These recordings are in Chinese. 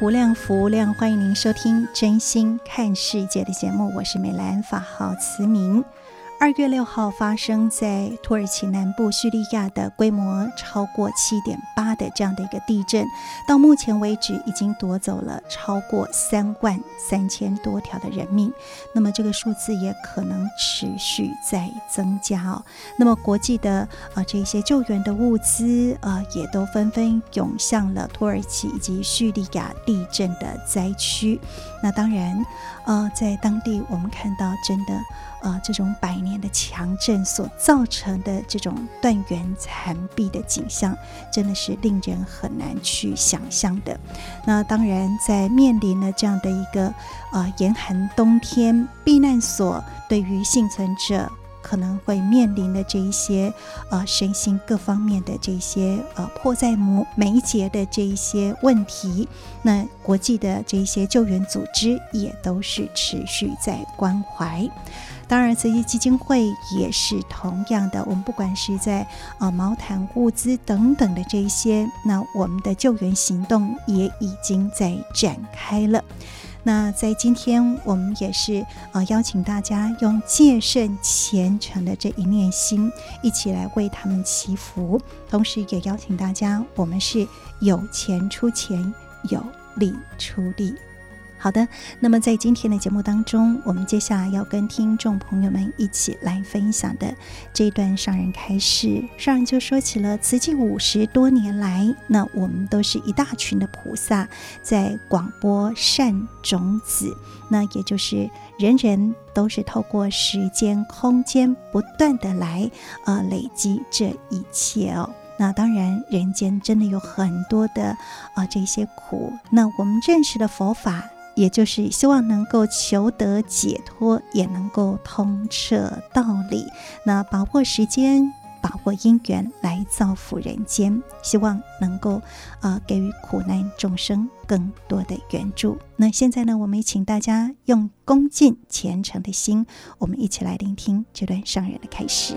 无量，福无量，欢迎您收听《真心看世界》的节目，我是美兰，法号慈明。二月六号发生在土耳其南部叙利亚的规模超过七点八的这样的一个地震，到目前为止已经夺走了超过三万三千多条的人命，那么这个数字也可能持续在增加哦。那么国际的啊、呃、这些救援的物资啊、呃、也都纷纷涌向了土耳其以及叙利亚地震的灾区。那当然，呃，在当地我们看到真的。呃，这种百年的强震所造成的这种断垣残壁的景象，真的是令人很难去想象的。那当然，在面临了这样的一个呃严寒冬天，避难所对于幸存者可能会面临的这一些呃身心各方面的这些呃迫在眉睫的这一些问题，那国际的这一些救援组织也都是持续在关怀。当然，慈济基金会也是同样的。我们不管是在呃毛毯、物资等等的这些，那我们的救援行动也已经在展开了。那在今天，我们也是呃邀请大家用戒慎虔诚的这一念心，一起来为他们祈福。同时，也邀请大家，我们是有钱出钱，有力出力。好的，那么在今天的节目当中，我们接下来要跟听众朋友们一起来分享的这一段上人开示，上人就说起了慈济五十多年来，那我们都是一大群的菩萨在广播善种子，那也就是人人都是透过时间空间不断的来呃累积这一切哦。那当然，人间真的有很多的啊、呃、这些苦，那我们认识的佛法。也就是希望能够求得解脱，也能够通彻道理。那把握时间，把握因缘来造福人间，希望能够呃给予苦难众生更多的援助。那现在呢，我们也请大家用恭敬虔诚的心，我们一起来聆听这段上人的开示。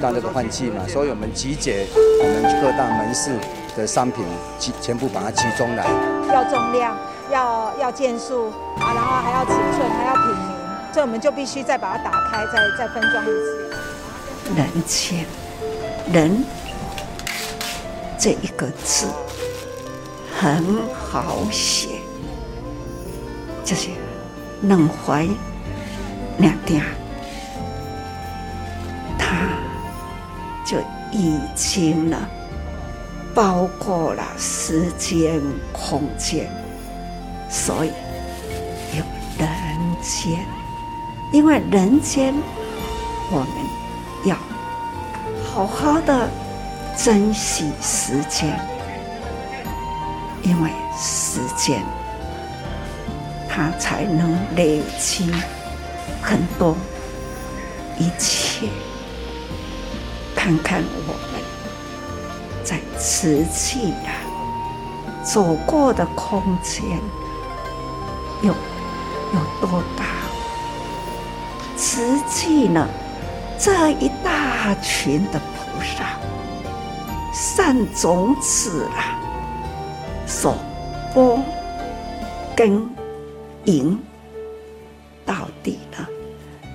到这个换季嘛，所以我们集结我们各大门市的商品，集全部把它集中来。要重量，要要件数啊，然后还要尺寸，还要品名，这我们就必须再把它打开，再再分装一次。人间，人这一个字很好写，就是能怀两点。就已经了，包括了时间、空间，所以有人间。因为人间，我们要好好的珍惜时间，因为时间，它才能累积很多一切。看看我们在瓷器啊走过的空间有有多大，慈济呢，这一大群的菩萨，善种子啊，所播跟引，到底呢，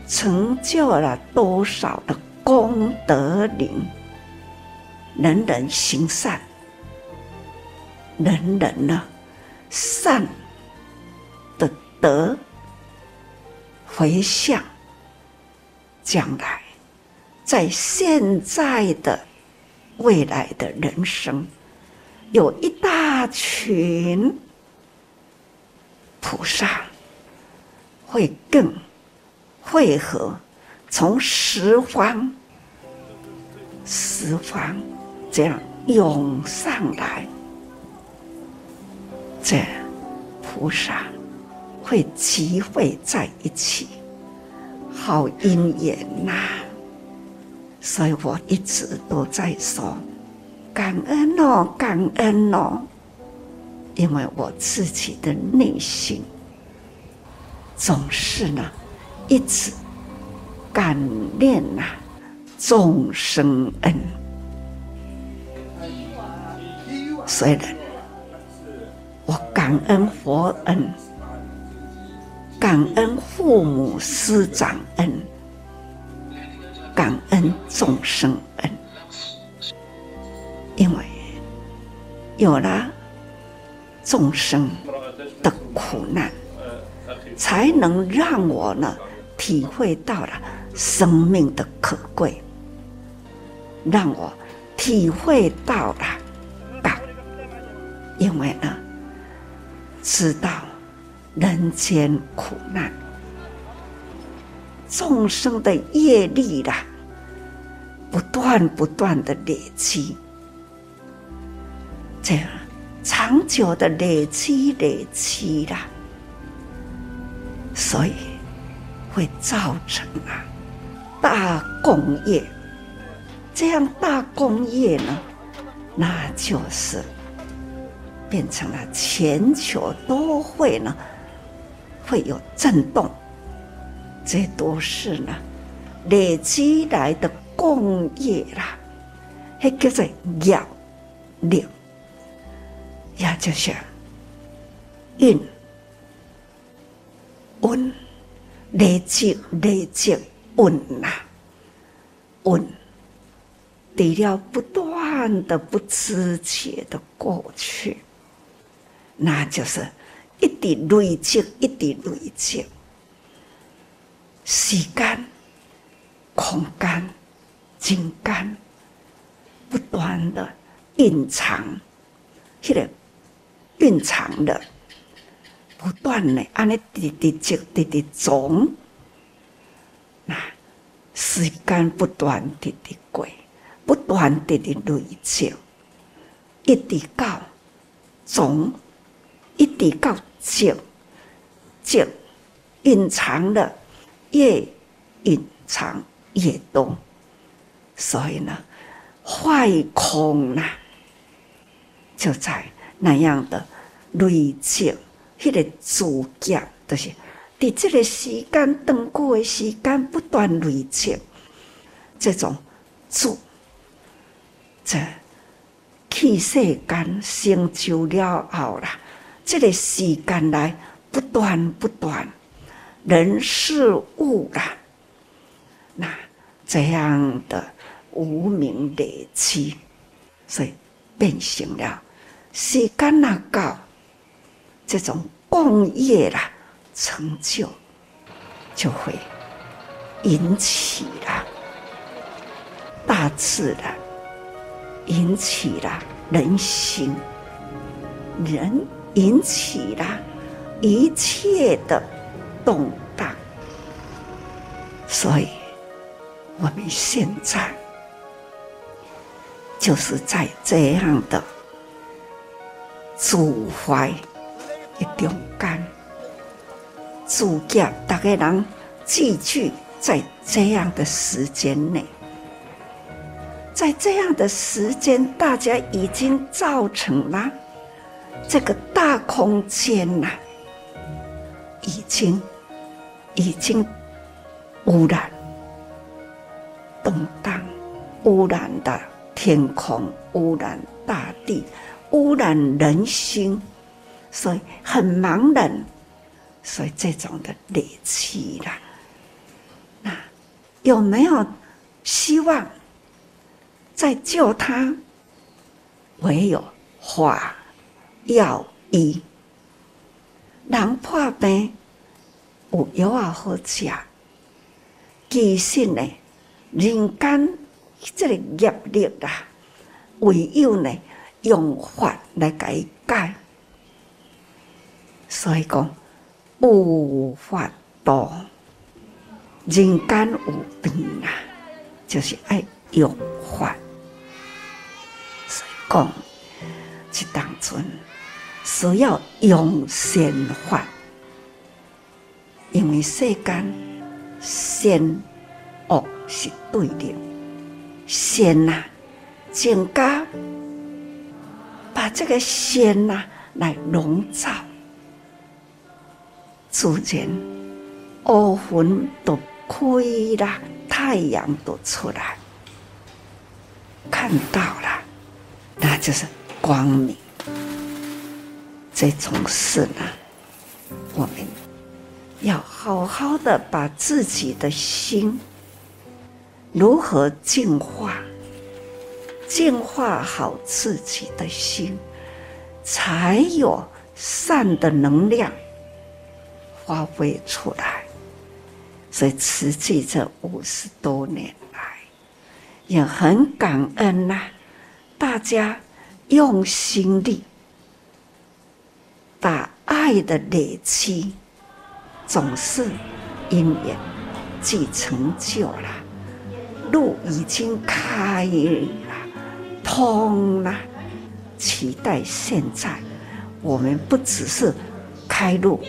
成就了多少的功德林？人人行善，人人呢，善的德回向，将来在现在的、未来的人生，有一大群菩萨会更汇合，从十方、十方。这样涌上来，这菩萨会集会在一起，好因缘呐！所以我一直都在说感恩哦，感恩哦，因为我自己的内心总是呢，一直感念呐，众生恩。虽然我感恩佛恩，感恩父母师长恩，感恩众生恩，因为有了众生的苦难，才能让我呢体会到了生命的可贵，让我体会到了。因为呢，知道人间苦难，众生的业力啦，不断不断的累积，这样长久的累积累积啦，所以会造成啊大工业。这样大工业呢，那就是。变成了全球都会呢，会有震动，这都是呢累积来的工业啦，还叫做业力，也就是运运累积累积运呐，运，除了不断的不知觉的过去。那就是一直累积，一直累积，时间、空间、情感，不断的蕴藏，迄个蕴藏的，不断的安尼滴滴积，滴滴总，那时间不断地的过，不断地的累积，一直到总。一直到静，静隐藏的越隐藏越多，所以呢，坏空呐，就在那样的累积，迄个主业就是在这个时间长久的时间不断累积，这种主，这去世间成就了后啦。这个时间来不断不断，人事物啦，那这样的无明累积，所以变成了时间那高，这种共业啦成就，就会引起了大自然，引起了人心，人。引起了一切的动荡，所以我们现在就是在这样的主怀一种感，主业大家人聚聚在这样的时间内，在这样的时间，大家已经造成了。这个大空间呐、啊，已经已经污染动荡，污染的天空，污染大地，污染人心，所以很茫然。所以这种的戾气啦，那有没有希望再救他？唯有法药医，人破病有药啊好吃。其实呢，人间这个业力啊，唯有呢用法来改改。所以讲。无法度，人间有病啊，就是爱用法。所以讲，这当中需要用善法，因为世间善恶是对立，善啊，增加把这个善啊来笼罩。自然，乌云都开了，太阳都出来，看到了，那就是光明。这种事呢，我们要好好的把自己的心如何净化，净化好自己的心，才有善的能量。发挥出来，所以慈济这五十多年来也很感恩呐、大家用心力，把爱的累积，总是因缘既成就了，路已经开了，通了，期待现在我们不只是开路。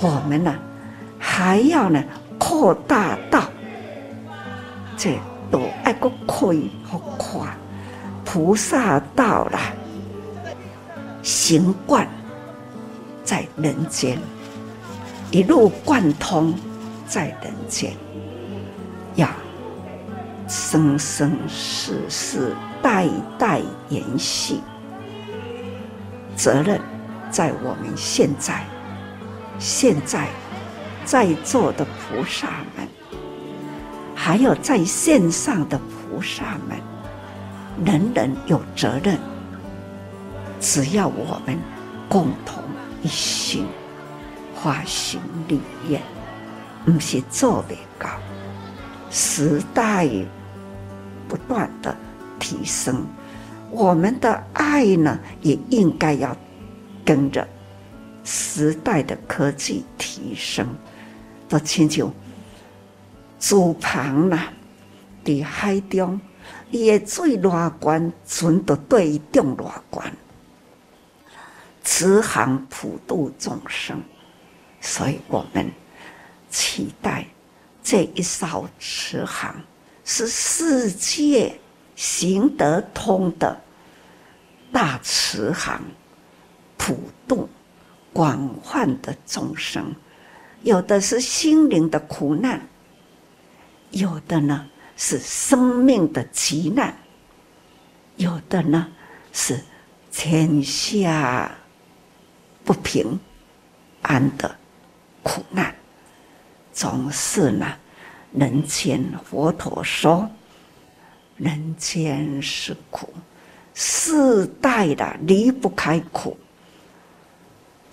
我们呢，还要呢扩大到这都爱个开和宽，菩萨道了，行贯在人间，一路贯通在人间，要生生世世代代延续，责任在我们现在。现在在座的菩萨们，还有在线上的菩萨们，人人有责任。只要我们共同一心，发心立愿，不是做不到。时代不断的提升，我们的爱呢，也应该要跟着。时代的科技提升，都亲像竹棚呐，在海中，伊的水偌悬，船就对伊中偌悬。慈航普度众生，所以我们期待这一艘慈航是世界行得通的大慈航，普度。广泛的众生，有的是心灵的苦难，有的呢是生命的急难，有的呢是天下不平安的苦难。总是呢，人间佛陀说，人间是苦，世代的离不开苦。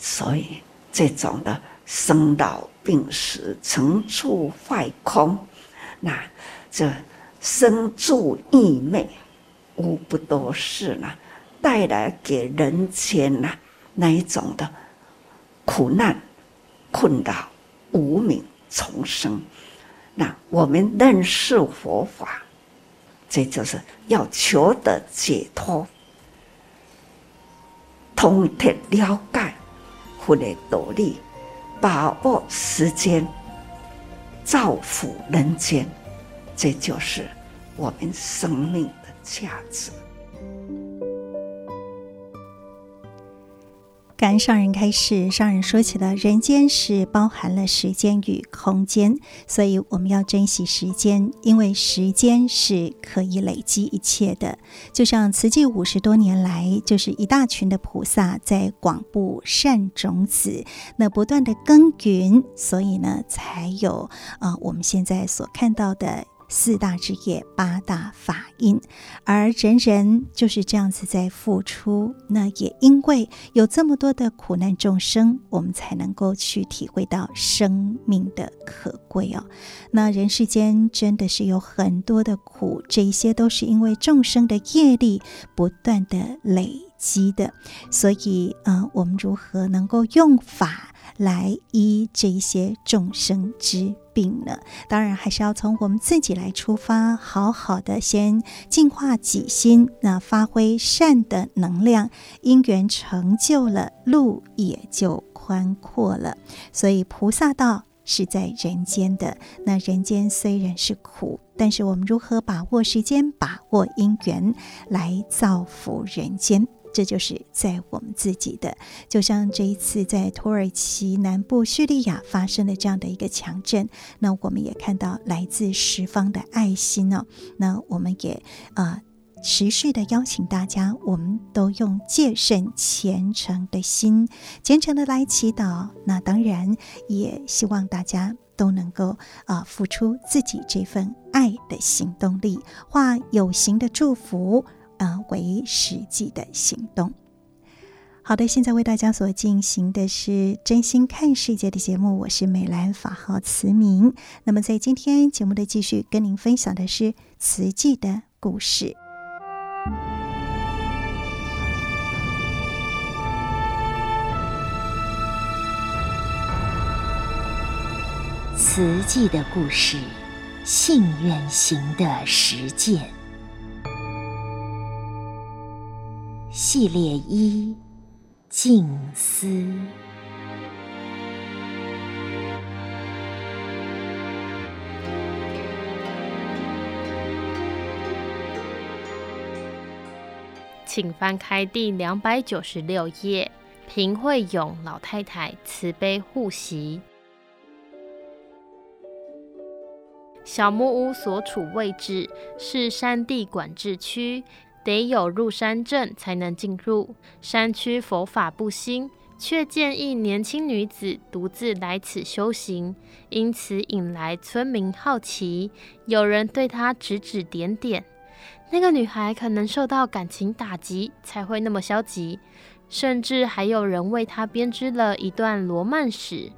所以，这种的生老病死、成住坏空，那这生住异昧，无不都是呢，带来给人间呐那一种的苦难、困扰、无明重生。那我们认识佛法，这就是要求得解脱，通体了解。佛的独立，把握时间，造福人间，这就是我们生命的价值。感恩上人开示，上人说起了人间是包含了时间与空间，所以我们要珍惜时间，因为时间是可以累积一切的。就像慈济五十多年来，就是一大群的菩萨在广布善种子，那不断的耕耘，所以呢，才有啊、我们现在所看到的。四大志业，八大法印，而人人就是这样子在付出。那也因为有这么多的苦难众生，我们才能够去体会到生命的可贵哦。那人世间真的是有很多的苦，这一些都是因为众生的业力不断的累积的。所以，呃，我们如何能够用法来医这一些众生之病呢？当然还是要从我们自己来出发，好好的先净化己心，那发挥善的能量，因缘成就了，路也就宽阔了。所以菩萨道是在人间的，那人间虽然是苦，但是我们如何把握时间，把握因缘，来造福人间？这就是在我们自己的，就像这一次在土耳其南部叙利亚发生的这样的一个强震，那我们也看到来自十方的爱心、哦。那我们也啊、持续的邀请大家，我们都用戒慎虔诚的心，虔诚的来祈祷。那当然也希望大家都能够啊、付出自己这份爱的行动力，化有形的祝福。啊，为实际的行动。好的，现在为大家所进行的是真心看世界的节目，我是美兰，法号慈明。那么在今天节目的继续跟您分享的是慈济的故事。慈济的故事，信愿行的实践。系列一：静思。请翻开第两百九十六页，平惠勇老太太慈悲护惜。小木屋所处位置是山地管制区。得有入山证才能进入。山区佛法不兴，却建议年轻女子独自来此修行，因此引来村民好奇。有人对她指指点点，那个女孩可能受到感情打击，才会那么消极。甚至还有人为她编织了一段罗曼史。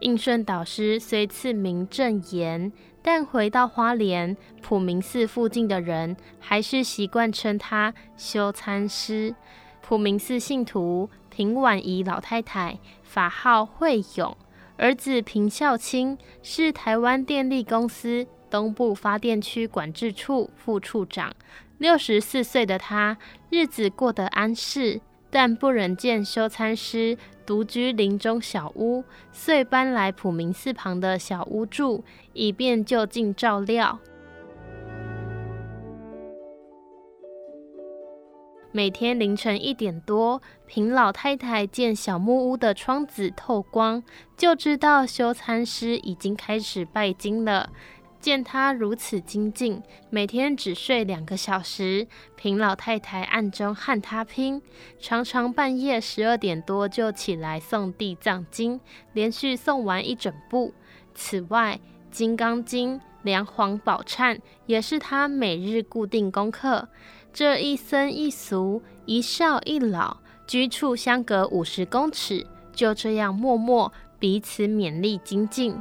应顺导师虽赐名正言。但回到花莲普明寺附近的人，还是习惯称他修参师。普明寺信徒平婉仪老太太，法号惠勇，儿子平孝清是台湾电力公司东部发电区管制处副处长。六十四岁的他，日子过得安适，但不忍见修参师独居林中小屋，遂搬来普明寺旁的小屋住。以便就近照料。每天凌晨一点多，平老太太见小木屋的窗子透光，就知道修参师已经开始拜经了。见他如此精进，每天只睡两个小时，平老太太暗中和他拼，常常半夜十二点多就起来诵地藏经，连续诵完一整部。此外，《金刚经》《梁皇宝忏》也是他每日固定功课。这一僧一俗，一少一老，居处相隔五十公尺，就这样默默彼此勉励精进。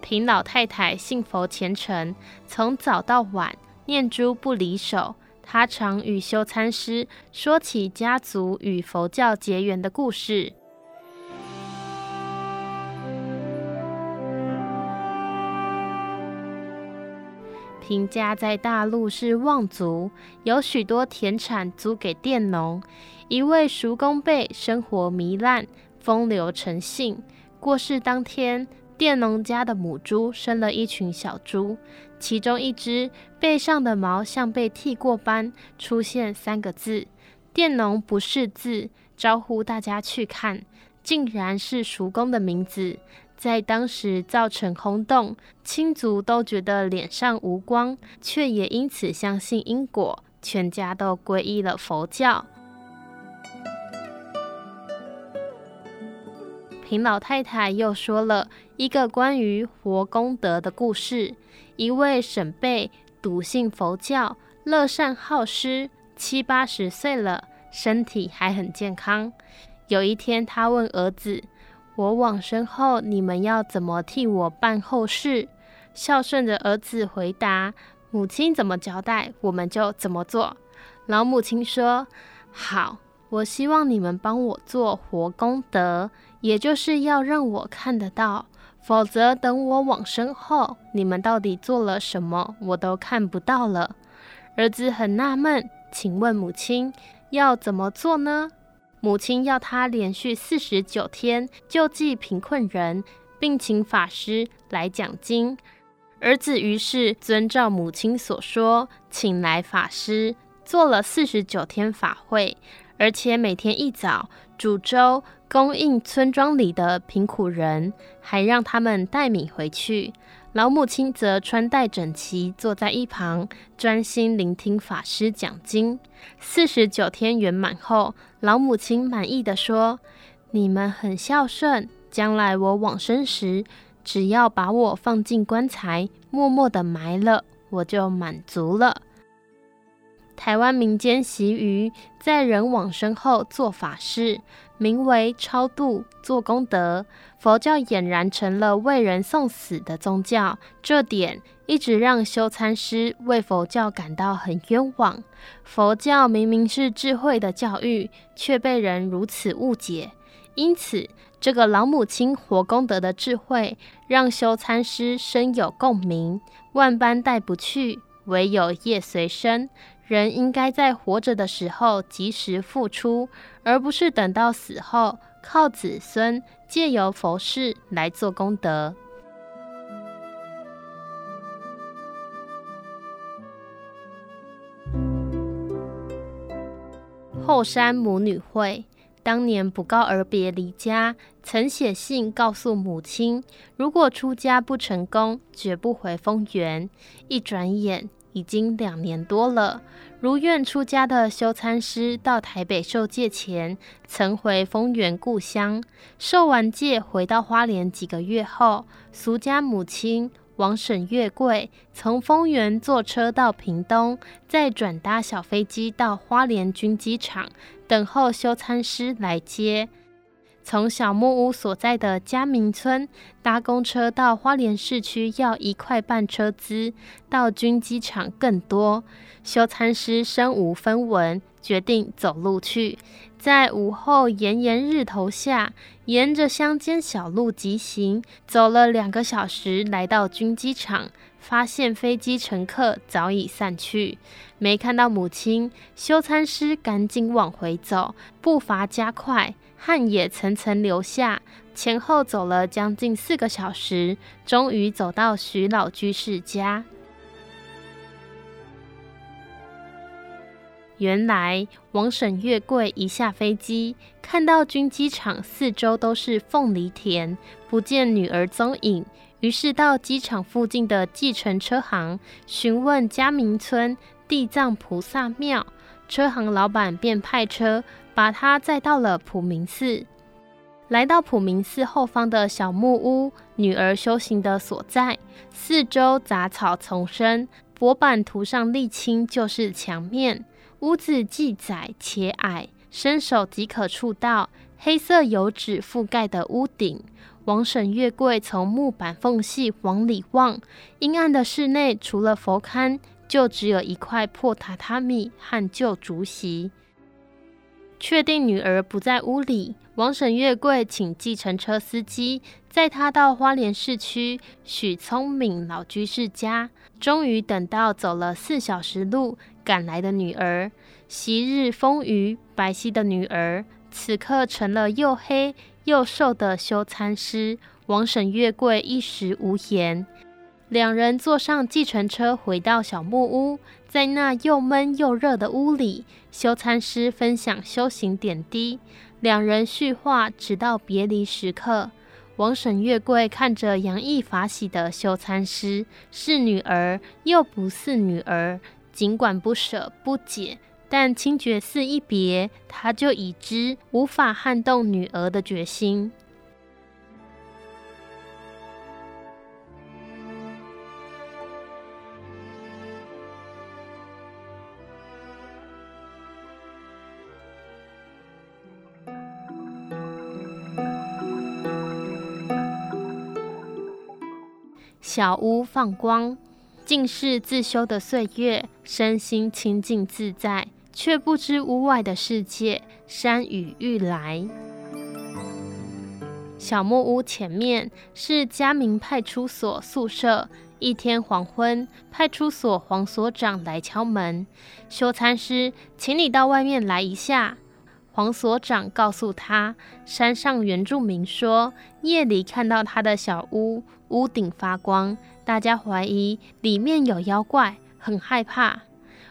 平老太太信佛虔诚，从早到晚念珠不离手。她常与修参师说起家族与佛教结缘的故事。平家在大陆是望族，有许多田产租给佃农。一位叔公辈生活糜烂，风流成性。过世当天，佃农家的母猪生了一群小猪，其中一只背上的毛像被剃过般，出现三个字：佃农不识字，招呼大家去看，竟然是叔公的名字，在当时造成轰动，亲族都觉得脸上无光，却也因此相信因果，全家都皈依了佛教。平老太太又说了一个关于活功德的故事。一位沈辈笃信佛教，乐善好施，七八十岁了，身体还很健康。有一天，他问儿子：“我往生后，你们要怎么替我办后事？”孝顺的儿子回答：“母亲怎么交代，我们就怎么做。”老母亲说：“好。”我希望你们帮我做活功德，也就是要让我看得到，否则等我往生后，你们到底做了什么，我都看不到了。儿子很纳闷，请问母亲要怎么做呢？母亲要他连续四十九天救济贫困人，并请法师来讲经。儿子于是遵照母亲所说，请来法师做了四十九天法会。而且每天一早煮粥供应村庄里的贫苦人，还让他们带米回去。老母亲则穿戴整齐，坐在一旁专心聆听法师讲经。四十九天圆满后，老母亲满意地说：“你们很孝顺，将来我往生时，只要把我放进棺材，默默地埋了，我就满足了。”台湾民间习于在人往生后做法事，名为超度做功德。佛教俨然成了为人送死的宗教，这点一直让修参师为佛教感到很冤枉。佛教明明是智慧的教育，却被人如此误解。因此，这个老母亲活功德的智慧，让修参师深有共鸣。万般带不去，唯有业随身。人应该在活着的时候及时付出，而不是等到死后靠子孙借由佛事来做功德。后山母女会当年不告而别离家，曾写信告诉母亲，如果出家不成功，绝不回丰原。一转眼。已经两年多了，如愿出家的修参师到台北受戒前，曾回丰原故乡受完戒，回到花莲几个月后，俗家母亲王沈月桂从丰原坐车到屏东，再转搭小飞机到花莲军机场，等候修参师来接。从小木屋所在的嘉明村搭公车到花莲市区要一块半车资，到军机场更多。修餐师身无分文，决定走路去。在午后炎炎日头下，沿着乡间小路疾行，走了两个小时，来到军机场，发现飞机乘客早已散去，没看到母亲。修餐师赶紧往回走，步伐加快。汗也层层流下，前后走了将近四个小时，终于走到徐老居士家。原来王沈月桂一下飞机，看到军机场四周都是凤梨田，不见女儿踪影，于是到机场附近的计程车行询问嘉明村地藏菩萨庙，车行老板便派车。把他载到了普明寺，来到普明寺后方的小木屋，女儿修行的所在。四周杂草丛生，薄板涂上沥青就是墙面。屋子既窄且矮，伸手即可触到。黑色油纸覆盖的屋顶，王沈月桂从木板缝隙往里望，阴暗的室内除了佛龛，就只有一块破榻榻米和旧竹席。确定女儿不在屋里，王沈月桂请计程车司机载她到花莲市区许聪敏老居士家。终于等到走了四小时路赶来的女儿，昔日丰腴白皙的女儿，此刻成了又黑又瘦的修餐师。王沈月桂一时无言。两人坐上计程车回到小木屋，在那又闷又热的屋里，修禅师分享修行点滴，两人叙话，直到别离时刻。王婶月桂看着洋溢法喜的修禅师，是女儿又不似女儿，尽管不舍不解，但清觉寺一别，他就已知无法撼动女儿的决心。小屋放光，尽是自修的岁月，身心清净自在，却不知屋外的世界，山雨欲来。小木屋前面是嘉明派出所宿舍。一天黄昏，派出所黄所长来敲门：“修禅师，请你到外面来一下。”黄所长告诉他，山上原住民说，夜里看到他的小屋。屋顶发光，大家怀疑里面有妖怪，很害怕。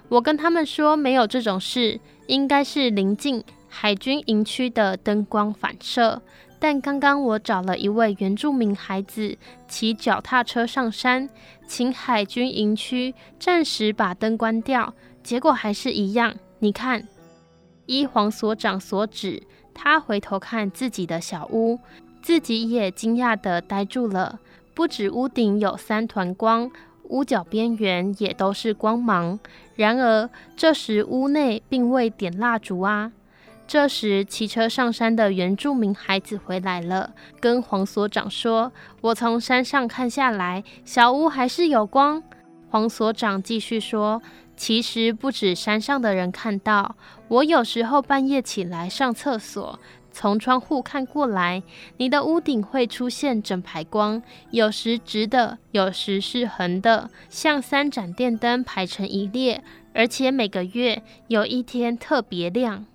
我跟他们说没有这种事，应该是临近海军营区的灯光反射。但刚刚我找了一位原住民孩子骑脚踏车上山，请海军营区暂时把灯关掉，结果还是一样。你看，依黄所长所指，他回头看自己的小屋，自己也惊讶地呆住了。不止屋顶有三团光，屋角边缘也都是光芒。然而这时屋内并未点蜡烛啊。这时骑车上山的原住民孩子回来了，跟黄所长说：“我从山上看下来，小屋还是有光。”黄所长继续说：“其实不止山上的人看到，我有时候半夜起来上厕所。”从窗户看过来，你的屋顶会出现整排光，有时直的，有时是横的，像三盏电灯排成一列，而且每个月有一天特别亮。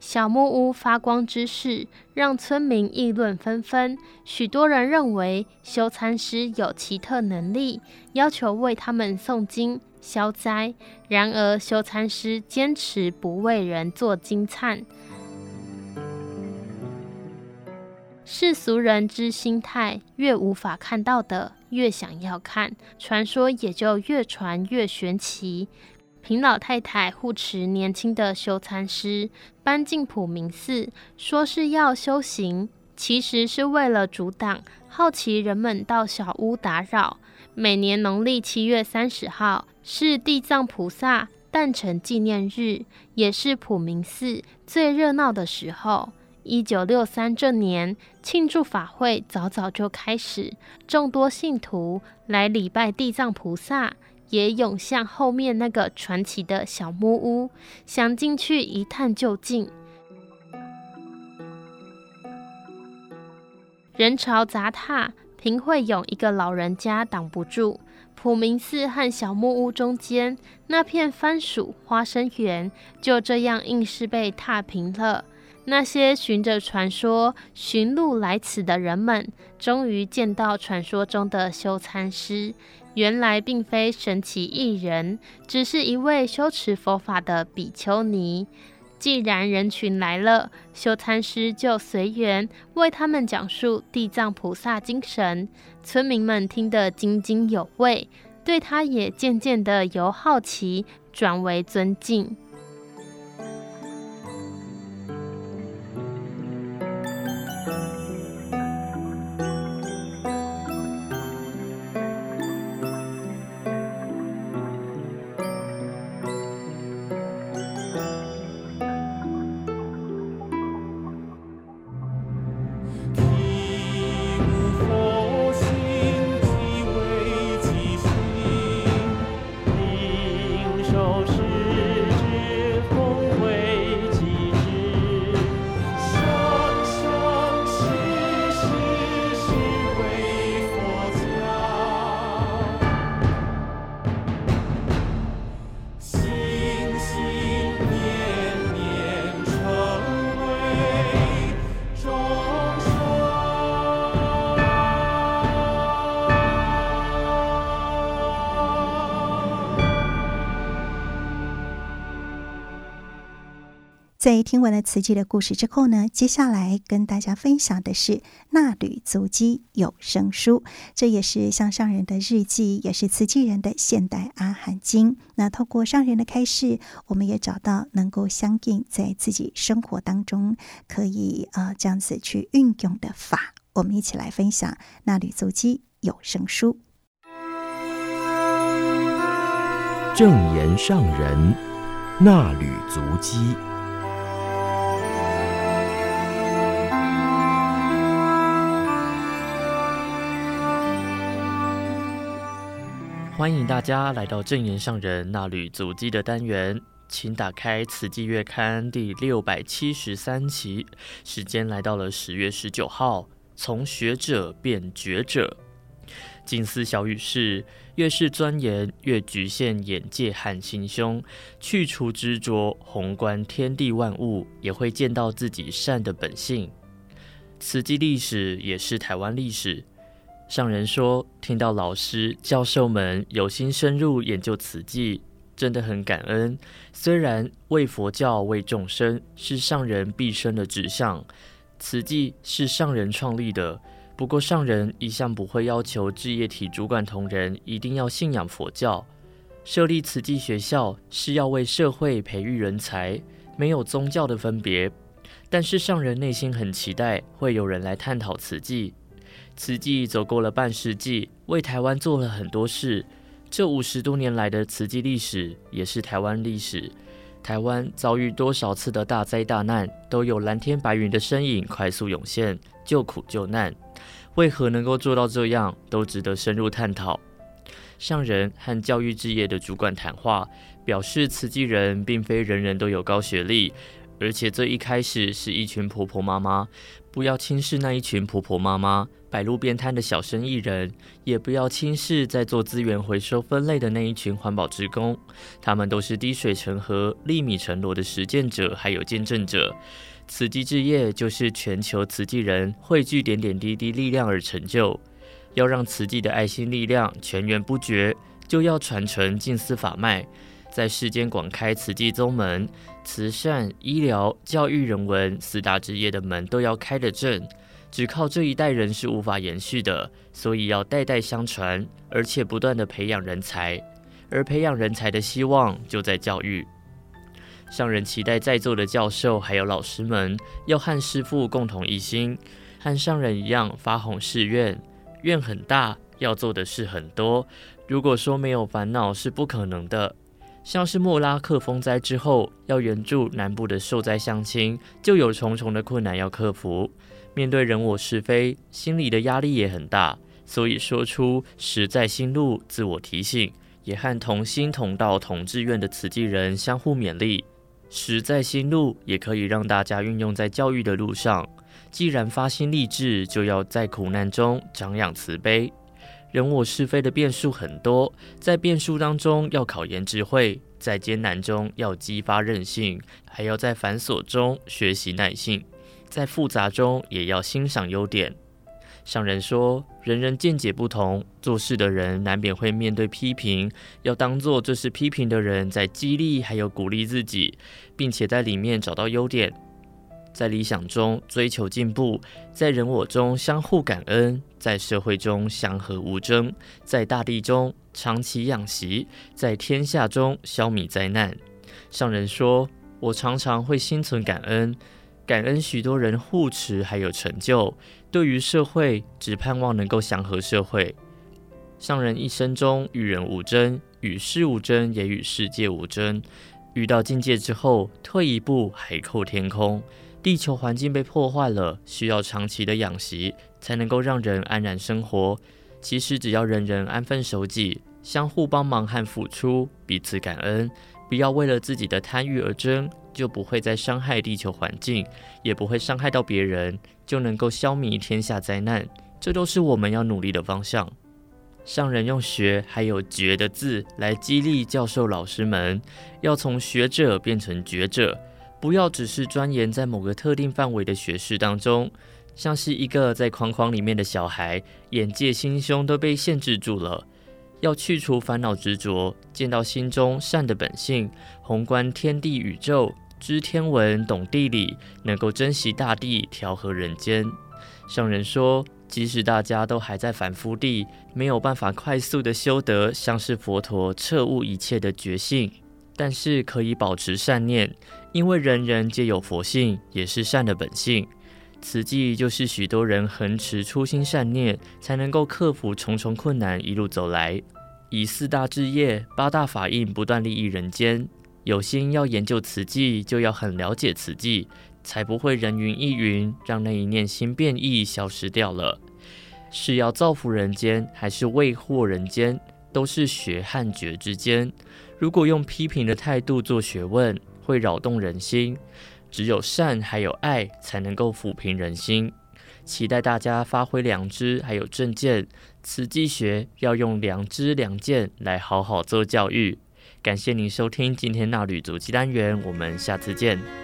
小木屋发光之事让村民议论纷纷，许多人认为修禅师有奇特能力，要求为他们诵经消灾。然而修禅师坚持不为人做经忏。世俗人之心态，越无法看到的，越想要看，传说也就越传越玄奇。平老太太护持年轻的修禅师搬进普明寺，说是要修行，其实是为了阻挡好奇人们到小屋打扰。每年农历七月三十号是地藏菩萨诞辰纪念日，也是普明寺最热闹的时候。一九六三这年，庆祝法会早早就开始，众多信徒来礼拜地藏菩萨，也涌向后面那个传奇的小木屋，想进去一探究竟。人潮杂沓，平惠勇一个老人家挡不住。普明寺和小木屋中间那片番薯花生园，就这样硬是被踏平了。那些循着传说寻路来此的人们，终于见到传说中的修禅师。原来并非神奇异人，只是一位修持佛法的比丘尼。既然人群来了，修禅师就随缘为他们讲述地藏菩萨精神。村民们听得津津有味，对他也渐渐的由好奇转为尊敬。在听完了慈济的故事之后呢，接下来跟大家分享的是《纳履足迹有声书》，这也是向上人的日记，也是慈济人的现代阿含经。那透过上人的开示，我们也找到能够相应在自己生活当中可以呃这样子去运用的法。我们一起来分享《纳履足迹有声书》。正言上人纳履足迹。欢迎大家来到正言上人那旅足迹的单元，请打开《慈济月刊》第六百七十三期，时间来到了十月十九号。从学者变觉者，近思小语是：越是钻研，越局限眼界和心胸；去除执着，宏观天地万物，也会见到自己善的本性。此际历史也是台湾历史。上人说，听到老师、教授们有心深入研究慈济，真的很感恩。虽然为佛教、为众生是上人毕生的志向，慈济是上人创立的，不过上人一向不会要求置业体主管同仁一定要信仰佛教。设立慈济学校是要为社会培育人才，没有宗教的分别。但是上人内心很期待会有人来探讨慈济。慈济走过了半世纪，为台湾做了很多事。这五十多年来的慈济历史，也是台湾历史。台湾遭遇多少次的大灾大难，都有蓝天白云的身影快速涌现，救苦救难。为何能够做到这样，都值得深入探讨。上人和教育置业的主管谈话，表示慈济人并非人人都有高学历。而且这一开始是一群婆婆妈妈，不要轻视那一群婆婆妈妈，摆路边摊的小生意人，也不要轻视在做资源回收分类的那一群环保职工，他们都是滴水成河、粒米成箩的实践者，还有见证者。慈济置业就是全球慈济人汇聚点点滴滴力量而成就，要让慈济的爱心力量源源不绝，就要传承近思法脉。在世间广开慈济宗门，慈善、医疗、教育、人文四大职业的门都要开得正，只靠这一代人是无法延续的，所以要代代相传，而且不断的培养人才，而培养人才的希望就在教育。上人期待在座的教授还有老师们，要和师父共同一心，和上人一样发宏誓愿，愿很大，要做的事很多。如果说没有烦恼是不可能的。像是莫拉克风灾之后，要援助南部的受灾乡亲，就有重重的困难要克服。面对人我是非，心里的压力也很大，所以说出实在心路，自我提醒，也和同心同道同志愿的慈济人相互勉励。实在心路也可以让大家运用在教育的路上。既然发心立志，就要在苦难中长养慈悲。人我是非的变数很多，在变数当中要考验智慧，在艰难中要激发韧性，还要在繁琐中学习耐性，在复杂中也要欣赏优点。上人说，人人见解不同，做事的人难免会面对批评，要当做这是批评的人在激励还有鼓励自己，并且在里面找到优点。在理想中追求进步，在人我中相互感恩，在社会中祥和无争，在大地中长期养息，在天下中消弭灾难。上人说：“我常常会心存感恩，感恩许多人护持还有成就。对于社会，只盼望能够祥和社会。上人一生中与人无争，与世无争，也与世界无争。遇到境界之后，退一步，海阔天空。”地球环境被破坏了，需要长期的养息，才能够让人安然生活。其实只要人人安分守己，相互帮忙和付出，彼此感恩，不要为了自己的贪欲而争，就不会再伤害地球环境，也不会伤害到别人，就能够消弭天下灾难。这都是我们要努力的方向。上人用学还有觉的字来激励教授老师们，要从学者变成觉者。不要只是钻研在某个特定范围的学识当中，像是一个在框框里面的小孩，眼界心胸都被限制住了。要去除烦恼执着，见到心中善的本性，宏观天地宇宙，知天文，懂地理，能够珍惜大地，调和人间。上人说，即使大家都还在凡夫地，没有办法快速的修得像是佛陀彻悟一切的觉性，但是可以保持善念，因为人人皆有佛性，也是善的本性。慈济就是许多人恒持初心善念，才能够克服重重困难，一路走来，以四大志业、八大法印不断利益人间。有心要研究慈济，就要很了解慈济，才不会人云亦云，让那一念心变异消失掉了。是要造福人间，还是为祸人间，都是学和觉之间。如果用批评的态度做学问，会扰动人心。只有善还有爱，才能够抚平人心。期待大家发挥良知，还有正见。慈济学要用良知良见来好好做教育。感谢您收听今天那旅足迹单元，我们下次见。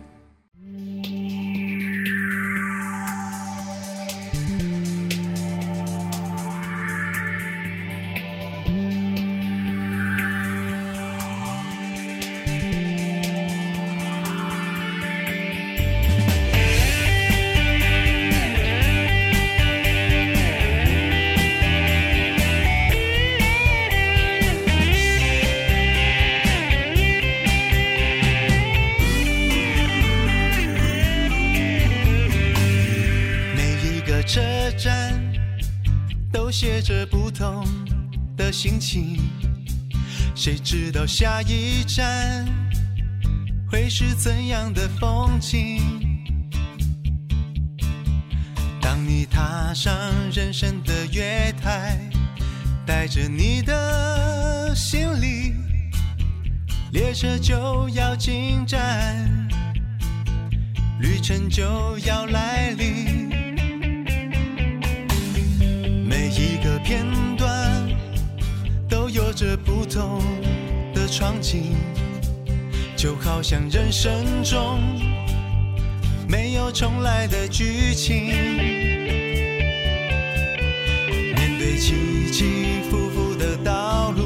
心情，谁知道下一站会是怎样的风景？当你踏上人生的月台，带着你的行李，列车就要进站，旅程就要来临，每一个片段。有着不同的场景，就好像人生中没有重来的剧情。面对起起伏伏的道路，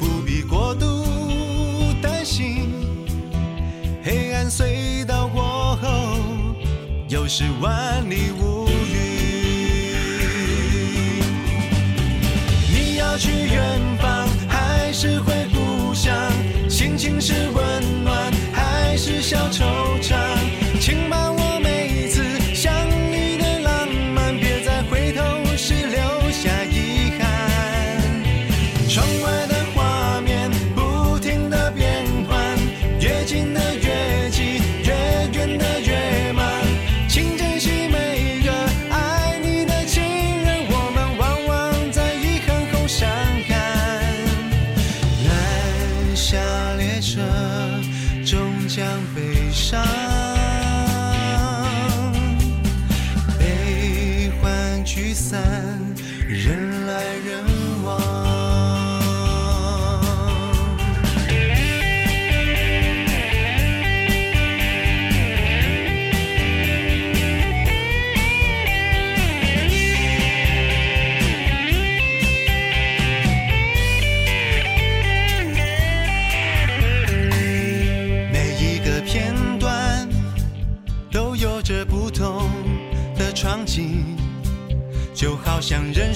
不必过度担心。黑暗隧道过后，又是万里无去远方，还是回故乡？心情是温暖，还是小惆怅？请把我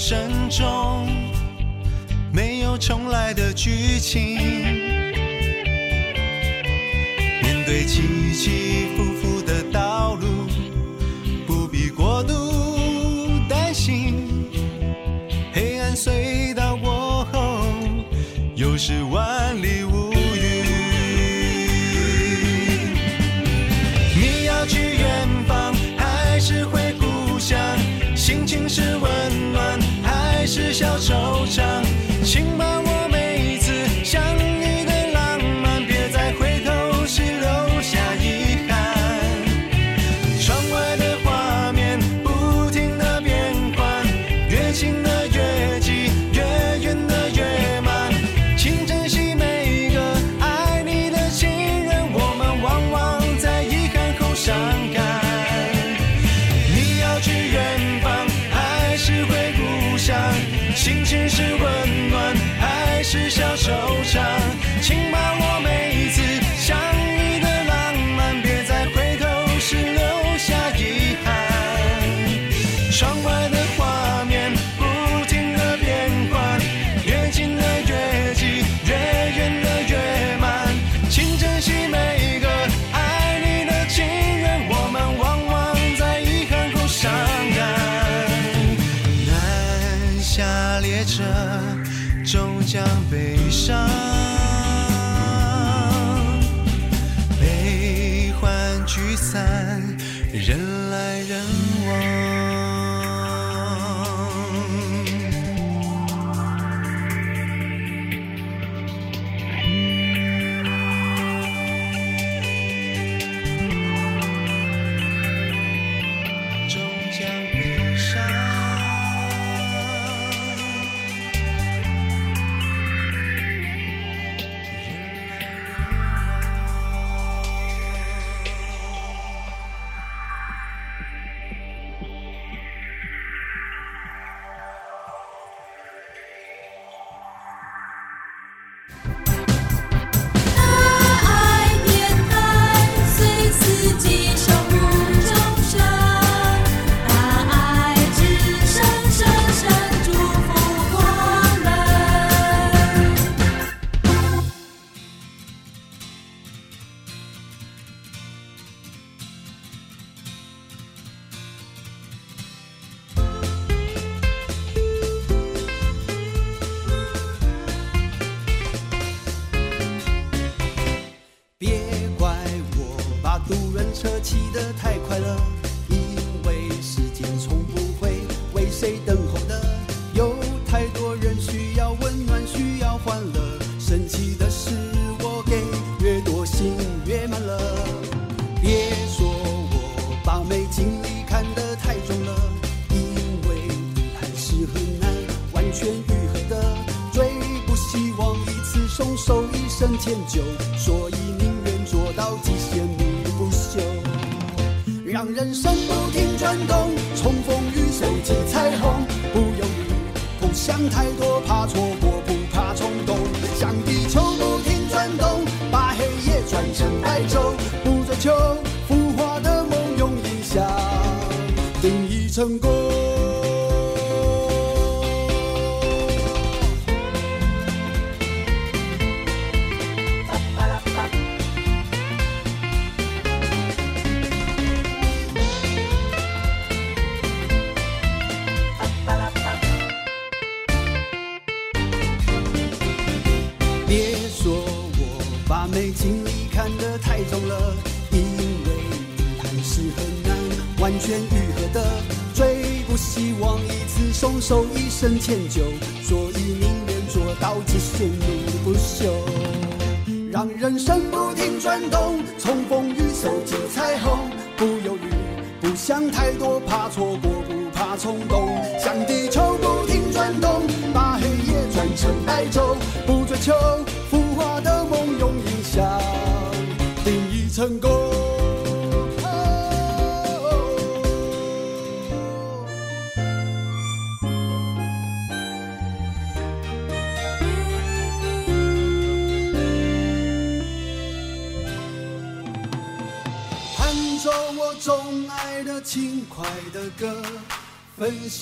生中没有重来的剧情。面对奇迹 성공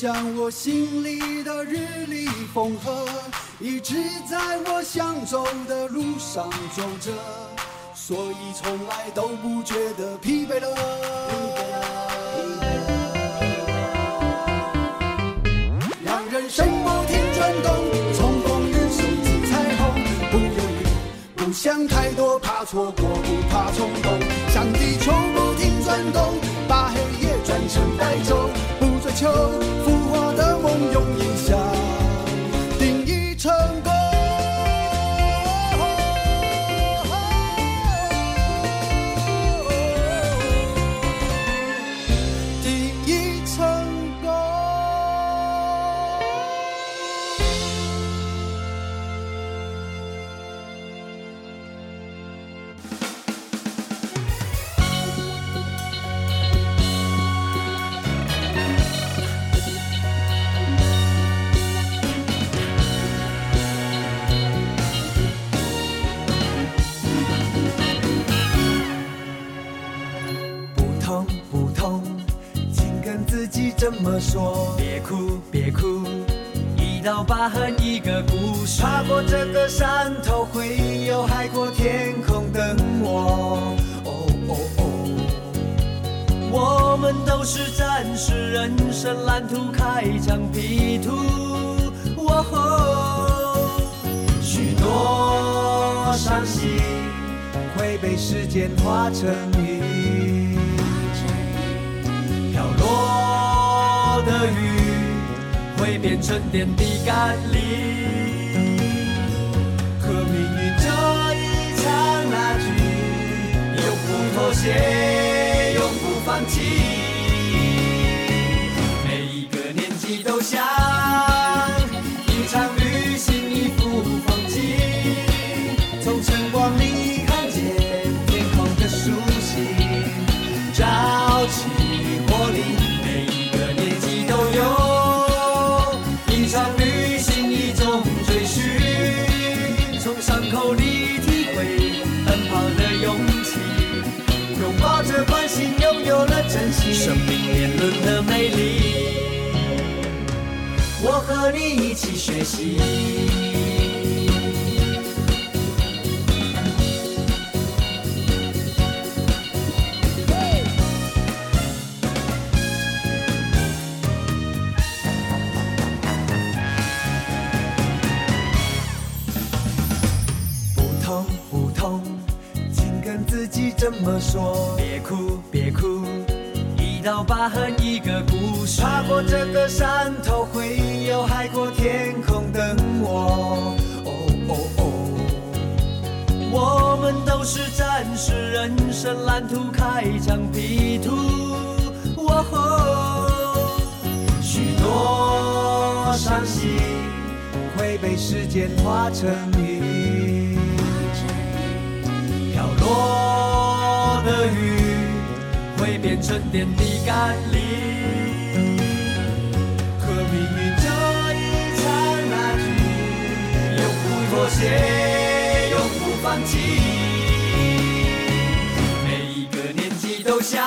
像我心里的日丽风和，一直在我想走的路上走着，所以从来都不觉得疲惫了。让人生不停转动，从风雨收集彩虹，不犹豫，不想太多，怕错过，不怕冲动，像地球不停转动，把黑夜。转成白昼，哭，别哭，一道疤痕，一个故事。踏过这个山头，会有海阔天空等我。哦哦哦，我们都是战士，人生蓝图开疆辟土。哦许多伤心会被时间化成雨，飘落的雨会变成点滴甘霖，和命运这一场拉锯，永不妥协，永不放弃。去体会奔跑的勇气拥抱着关心拥有了真心。生命年轮的美丽我和你一起学习。么说，别哭别哭。一道疤痕，一个故事。爬过这个山头，会有海阔天空等我。哦哦哦，我们都是战士，人生蓝图开疆辟土。哦吼，许多伤心会被时间化成雨，飘落的雨。会变成点滴甘霖，和命运这一场拉锯，永不妥协，永不放弃。每一个年纪都像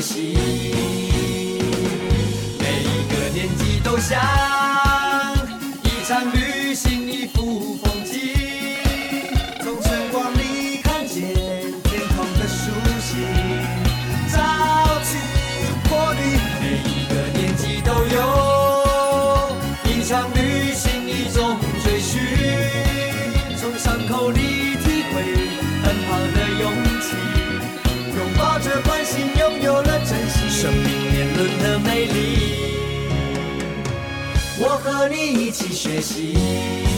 心。每一个年纪都像和你一起学习。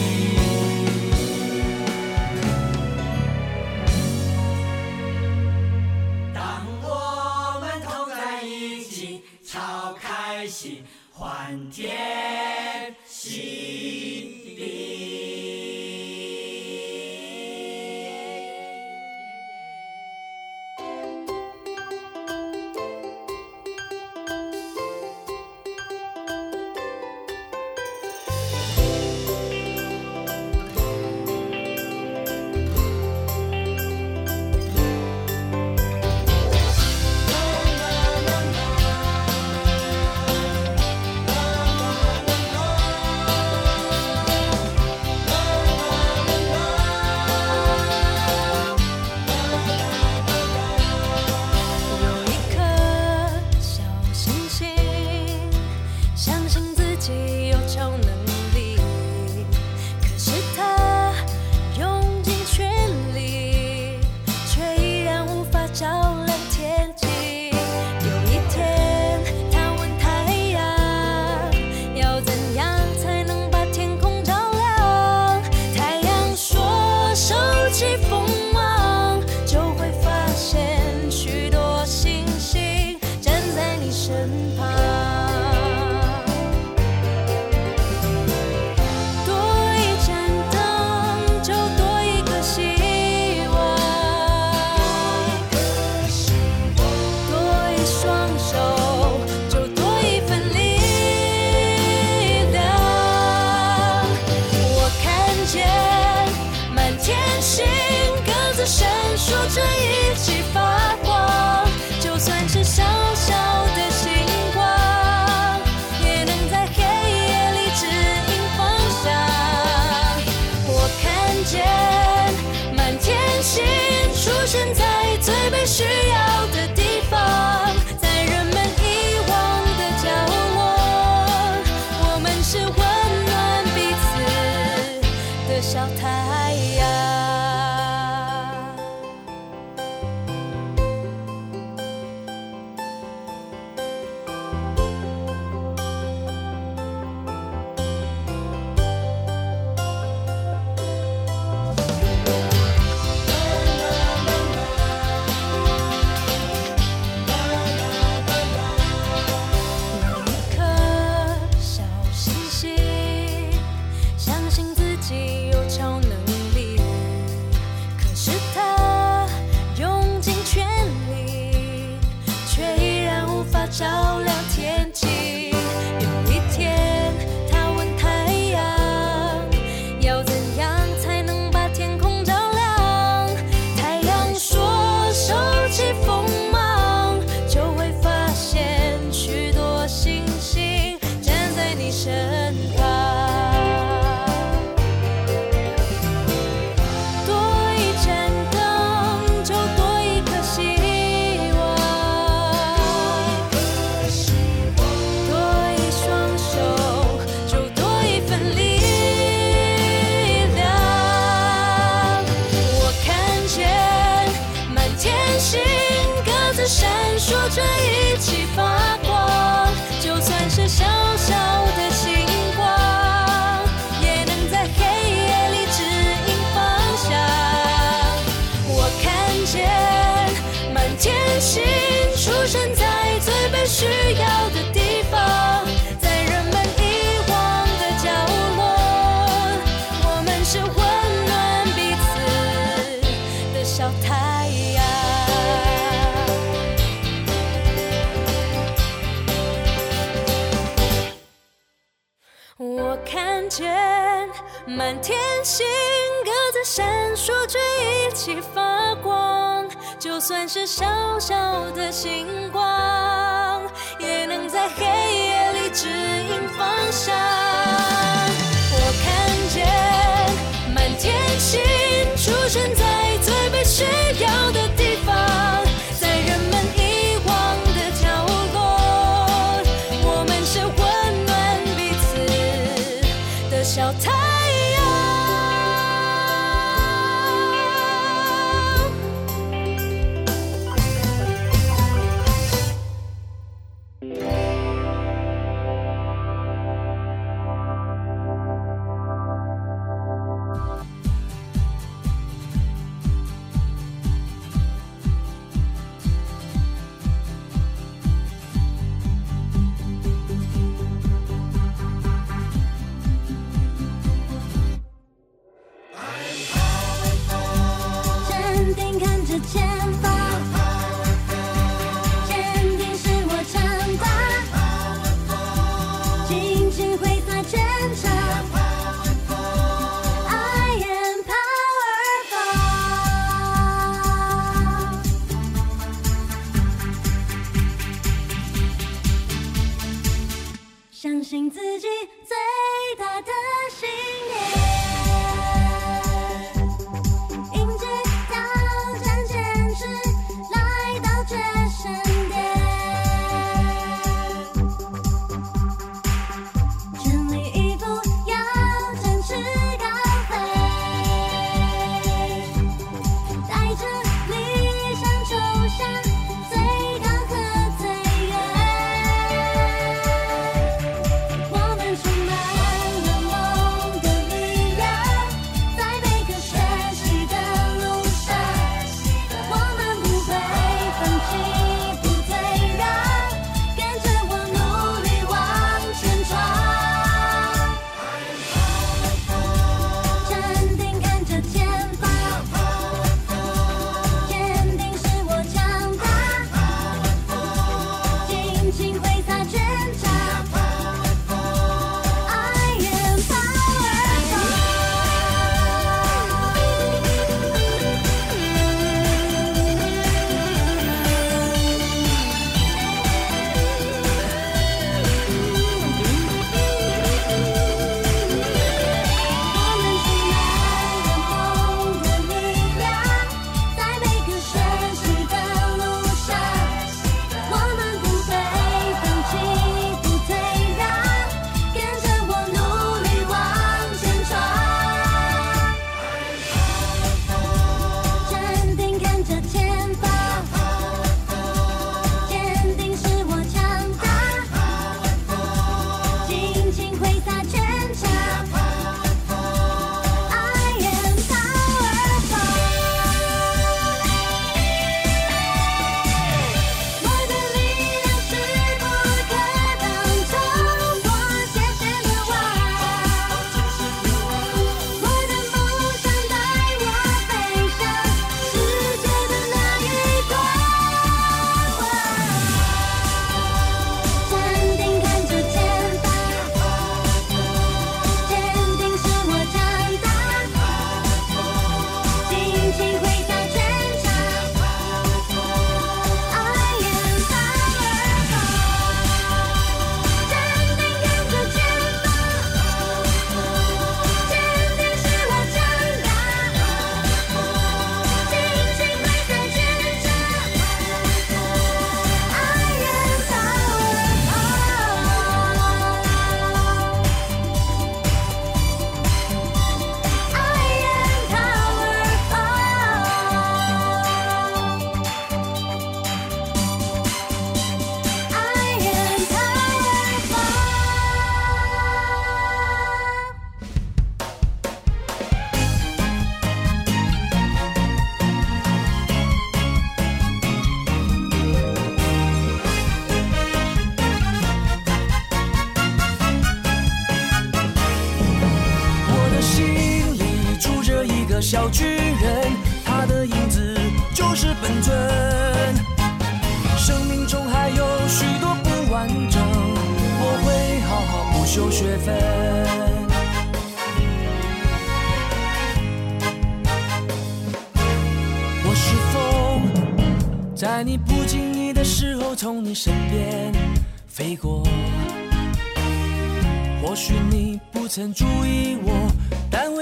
闪烁却一起发光就算是小小的星光也能在黑夜里指引方向。我看见满天星出现在小巨人，他的影子就是本尊。生命中还有许多不完整，我会好好补修学分。我是风，在你不经意的时候从你身边飞过。或许你不曾注意我，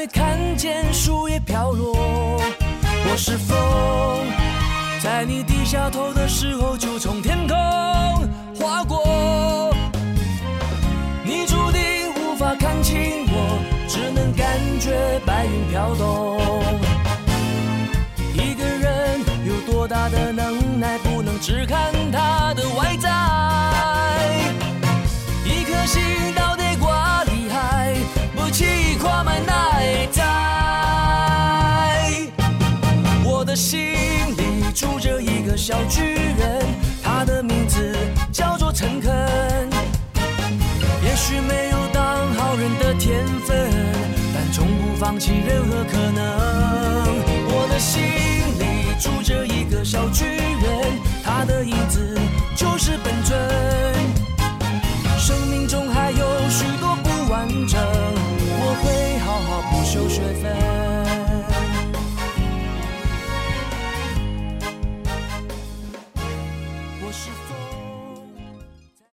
会看见树叶飘落。我是风，在你低下头的时候就从天空划过。你注定无法看清我，只能感觉白云飘动。一个人有多大的能耐，不能只看他的外在。一颗心气跨满脑袋，我的心里住着一个小巨人，他的名字叫做诚恳。也许没有当好人的天分，但从不放弃任何可能。我的心里住着一个小巨人，他的影子就是本尊。生命中还有许多不完整。